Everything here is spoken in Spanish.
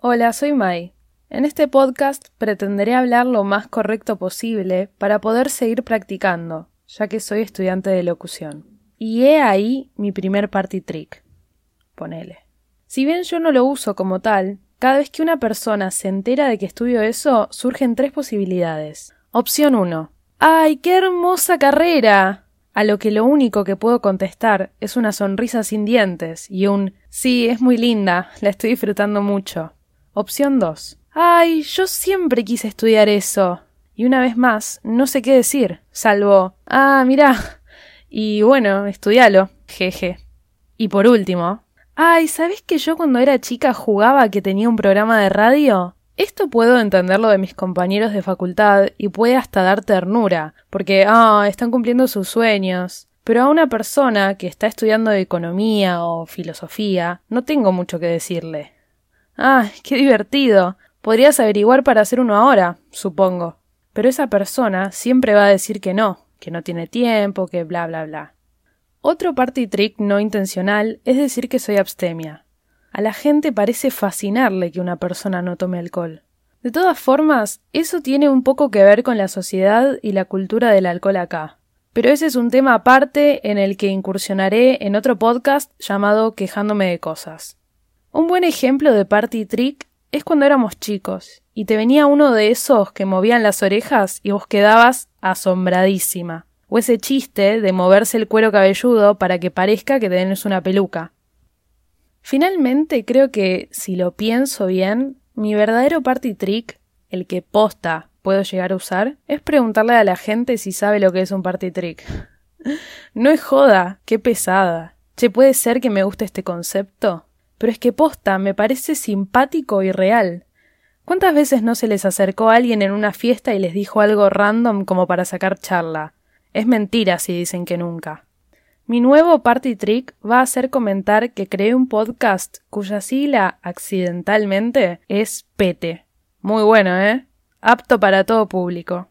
Hola, soy Mai. En este podcast pretenderé hablar lo más correcto posible para poder seguir practicando, ya que soy estudiante de locución. Y he ahí mi primer party trick. Ponele. Si bien yo no lo uso como tal, cada vez que una persona se entera de que estudio eso, surgen tres posibilidades. Opción 1. ¡Ay, qué hermosa carrera! A lo que lo único que puedo contestar es una sonrisa sin dientes y un Sí, es muy linda, la estoy disfrutando mucho. Opción 2. Ay, yo siempre quise estudiar eso. Y una vez más, no sé qué decir, salvo Ah, mirá. Y bueno, estudialo. Jeje. Y por último, Ay, ¿sabes que yo cuando era chica jugaba que tenía un programa de radio? Esto puedo entenderlo de mis compañeros de facultad y puede hasta dar ternura, porque, ah, están cumpliendo sus sueños. Pero a una persona que está estudiando economía o filosofía, no tengo mucho que decirle. Ah, qué divertido. Podrías averiguar para hacer uno ahora, supongo. Pero esa persona siempre va a decir que no, que no tiene tiempo, que bla bla bla. Otro party trick no intencional es decir que soy abstemia. A la gente parece fascinarle que una persona no tome alcohol. De todas formas, eso tiene un poco que ver con la sociedad y la cultura del alcohol acá. Pero ese es un tema aparte en el que incursionaré en otro podcast llamado Quejándome de cosas. Un buen ejemplo de party trick es cuando éramos chicos y te venía uno de esos que movían las orejas y vos quedabas asombradísima. O ese chiste de moverse el cuero cabelludo para que parezca que tenés una peluca. Finalmente, creo que, si lo pienso bien, mi verdadero party trick, el que posta puedo llegar a usar, es preguntarle a la gente si sabe lo que es un party trick. no es joda, qué pesada. Che, puede ser que me guste este concepto, pero es que posta me parece simpático y real. ¿Cuántas veces no se les acercó alguien en una fiesta y les dijo algo random como para sacar charla? Es mentira si dicen que nunca. Mi nuevo party trick va a ser comentar que creé un podcast cuya sigla accidentalmente es PETE. Muy bueno, ¿eh? Apto para todo público.